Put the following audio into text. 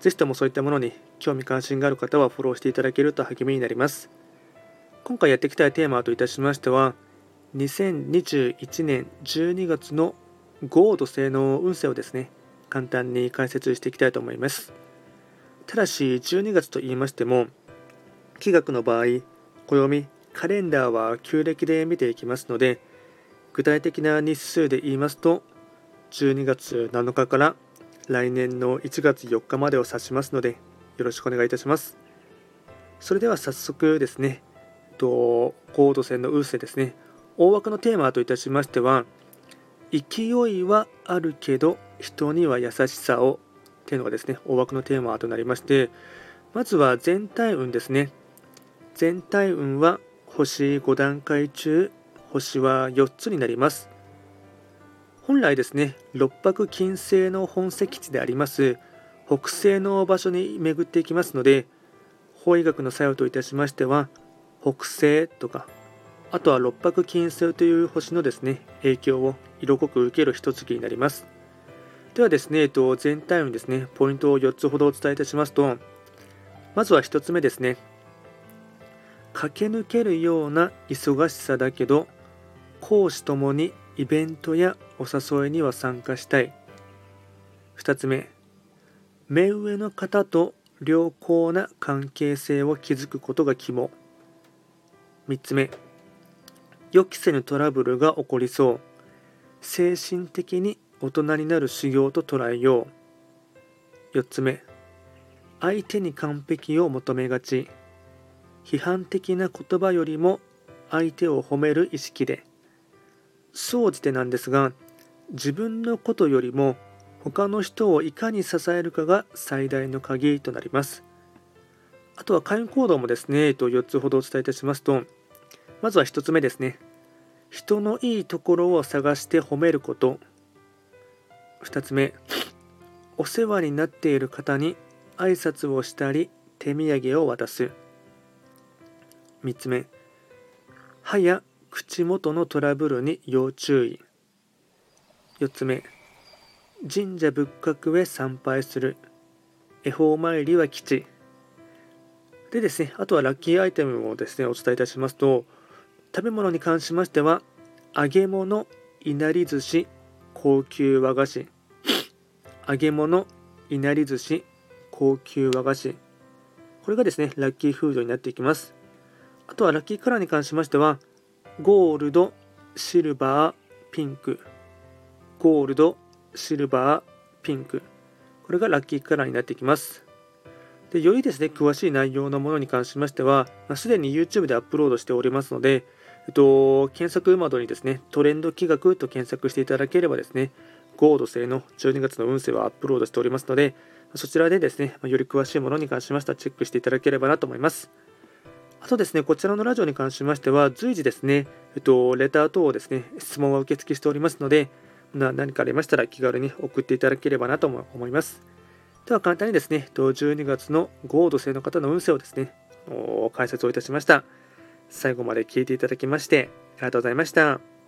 ぜひともそういったものに興味関心がある方はフォローしていただけると励みになります。今回やっていきたいテーマといたしましては、2021年12月の豪土星の運勢をですね、簡単に解説していきたいと思います。ただし、12月と言いましても、気学の場合、暦、カレンダーは旧暦で見ていきますので、具体的な日数で言いますと、12月7日から来年の1月4日までを指しますのでよろしくお願いいたします。それでは早速ですねと高度線の運勢ですね。大枠のテーマといたしましては勢いはあるけど人には優しさをっていうのがですね大枠のテーマとなりましてまずは全体運ですね。全体運は星5段階中星は4つになります。本来ですね六白金星の本石地であります北西の場所に巡っていきますので法医学の作用といたしましては北西とかあとは六白金星という星のですね影響を色濃く受ける一月になります。ではですね、えっと、全体運ですねポイントを4つほどお伝えいたしますとまずは1つ目ですね駆け抜けるような忙しさだけど講師ともにイベントやお誘いには参加したい。2つ目目上の方と良好な関係性を築くことが肝。3つ目予期せぬトラブルが起こりそう。精神的に大人になる修行と捉えよう。4つ目相手に完璧を求めがち。批判的な言葉よりも相手を褒める意識で。総じてなんですが自分のことよりも他の人をいかに支えるかが最大の鍵となります。あとは会員行動もですねと4つほどお伝えいたしますとまずは1つ目ですね。人のいいところを探して褒めること。2つ目お世話になっている方に挨拶をしたり手土産を渡す。3つ目歯や口元のトラブルに要注意。4つ目。神社仏閣へ参拝する。恵方参りは吉でですねあとはラッキーアイテムをですねお伝えいたしますと食べ物に関しましては揚げ物いなり寿司高級和菓子。揚げ物いなり寿司高級和菓子。これがですねラッキーフードになっていきます。あとはラッキーカラーに関しましてはゴールド、シルバー、ピンク。ゴールド、シルバー、ピンク。これがラッキーカラーになってきます。でよりですね、詳しい内容のものに関しましては、す、ま、で、に YouTube でアップロードしておりますので、えっと、検索窓にですね、トレンド企画と検索していただければですね、ゴールド製の12月の運勢はアップロードしておりますので、そちらでですね、より詳しいものに関しましてはチェックしていただければなと思います。あとですね、こちらのラジオに関しましては、随時ですね、えっと、レター等をですね、質問は受付しておりますので、何かありましたら気軽に送っていただければなと思います。では簡単にですね、12月の豪土星の方の運勢をですね、解説をいたしました。最後まで聞いていただきまして、ありがとうございました。